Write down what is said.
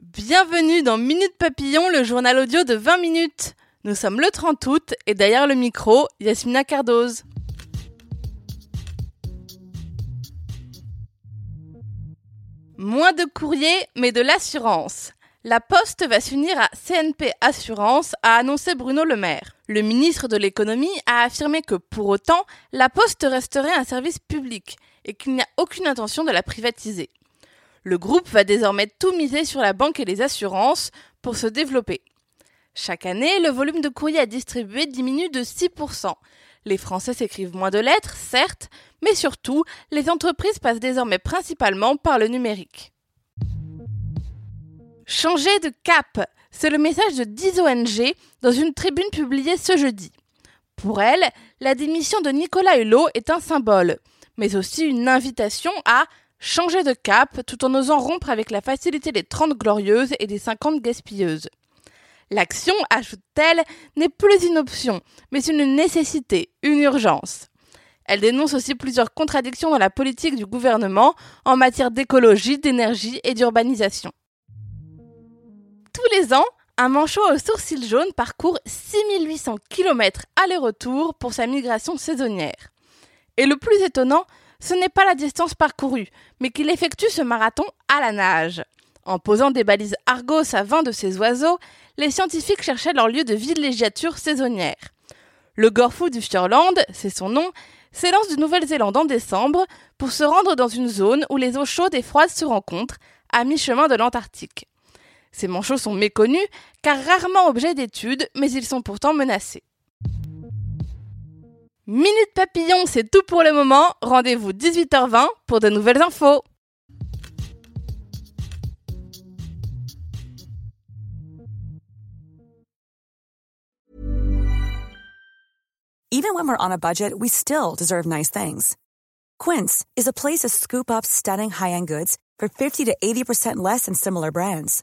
Bienvenue dans Minute Papillon, le journal audio de 20 minutes. Nous sommes le 30 août et derrière le micro, Yasmina Cardoz. Moins de courrier, mais de l'assurance. La Poste va s'unir à CNP Assurance, a annoncé Bruno Le Maire. Le ministre de l'économie a affirmé que pour autant, la Poste resterait un service public et qu'il n'y a aucune intention de la privatiser. Le groupe va désormais tout miser sur la banque et les assurances pour se développer. Chaque année, le volume de courrier à distribuer diminue de 6%. Les Français s'écrivent moins de lettres, certes, mais surtout, les entreprises passent désormais principalement par le numérique. Changer de cap, c'est le message de 10 ONG dans une tribune publiée ce jeudi. Pour elles, la démission de Nicolas Hulot est un symbole, mais aussi une invitation à changer de cap tout en osant rompre avec la facilité des 30 glorieuses et des 50 gaspilleuses. L'action, ajoute-t-elle, n'est plus une option, mais une nécessité, une urgence. Elle dénonce aussi plusieurs contradictions dans la politique du gouvernement en matière d'écologie, d'énergie et d'urbanisation. Tous les ans, un manchot au sourcil jaune parcourt 6800 km aller-retour pour sa migration saisonnière. Et le plus étonnant, ce n'est pas la distance parcourue, mais qu'il effectue ce marathon à la nage. En posant des balises Argos à 20 de ces oiseaux, les scientifiques cherchaient leur lieu de villégiature saisonnière. Le Gorfou du Fjordland, c'est son nom, s'élance de Nouvelle-Zélande en décembre pour se rendre dans une zone où les eaux chaudes et froides se rencontrent, à mi-chemin de l'Antarctique. Ces manchots sont méconnus car rarement objets d'études, mais ils sont pourtant menacés. Minute Papillon, c'est tout pour le moment. Rendez-vous 18h20 pour de nouvelles infos. Even when we're on a budget, we still deserve nice things. Quince is a place to scoop up stunning high-end goods for 50 to 80% less than similar brands.